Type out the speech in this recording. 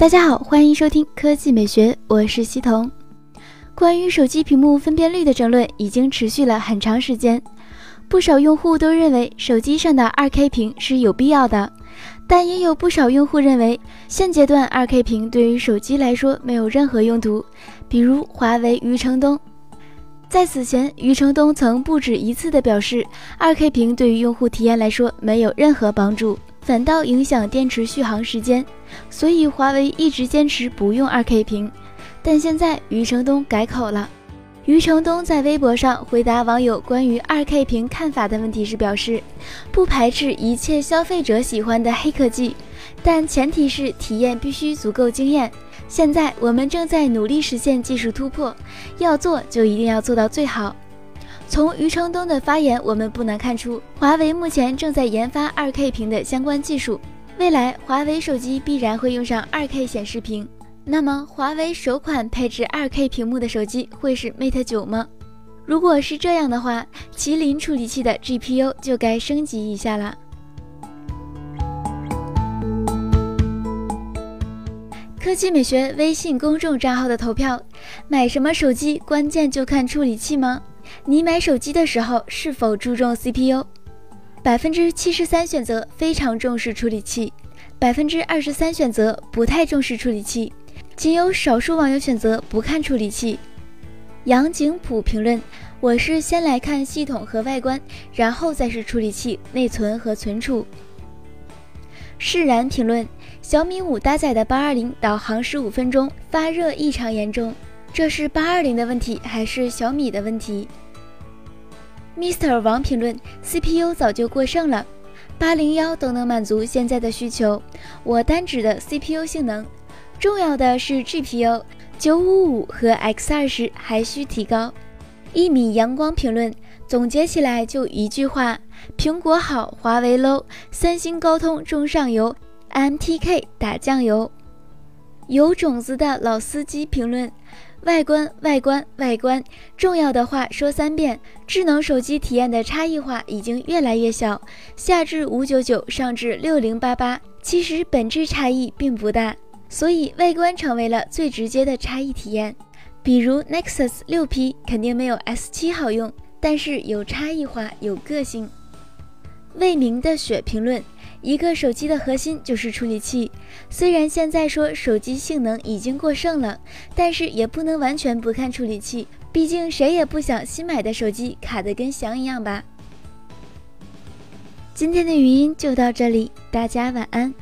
大家好，欢迎收听科技美学，我是西彤。关于手机屏幕分辨率的争论已经持续了很长时间，不少用户都认为手机上的 2K 屏是有必要的，但也有不少用户认为现阶段 2K 屏对于手机来说没有任何用途，比如华为余承东。在此前，余承东曾不止一次地表示，2K 屏对于用户体验来说没有任何帮助。反倒影响电池续航时间，所以华为一直坚持不用 2K 屏。但现在余承东改口了。余承东在微博上回答网友关于 2K 屏看法的问题时表示，不排斥一切消费者喜欢的黑科技，但前提是体验必须足够惊艳。现在我们正在努力实现技术突破，要做就一定要做到最好。从余承东的发言，我们不难看出，华为目前正在研发 2K 屏的相关技术。未来，华为手机必然会用上 2K 显示屏。那么，华为首款配置 2K 屏幕的手机会是 Mate 9吗？如果是这样的话，麒麟处理器的 GPU 就该升级一下了。科技美学微信公众账号的投票：买什么手机关键就看处理器吗？你买手机的时候是否注重 CPU？百分之七十三选择非常重视处理器，百分之二十三选择不太重视处理器，仅有少数网友选择不看处理器。杨景普评论：我是先来看系统和外观，然后再是处理器、内存和存储。释然评论：小米五搭载的八二零导航十五分钟发热异常严重。这是八二零的问题还是小米的问题？Mr 王评论：CPU 早就过剩了，八零幺都能满足现在的需求。我单指的 CPU 性能，重要的是 GPU，九五五和 X 二十还需提高。一米阳光评论：总结起来就一句话：苹果好，华为 low，三星高通中上游，MTK 打酱油。有种子的老司机评论。外观，外观，外观，重要的话说三遍。智能手机体验的差异化已经越来越小，下至五九九，上至六零八八，其实本质差异并不大，所以外观成为了最直接的差异体验。比如 Nexus 六 P 肯定没有 S 七好用，但是有差异化，有个性。未明的雪评论。一个手机的核心就是处理器，虽然现在说手机性能已经过剩了，但是也不能完全不看处理器，毕竟谁也不想新买的手机卡得跟翔一样吧。今天的语音就到这里，大家晚安。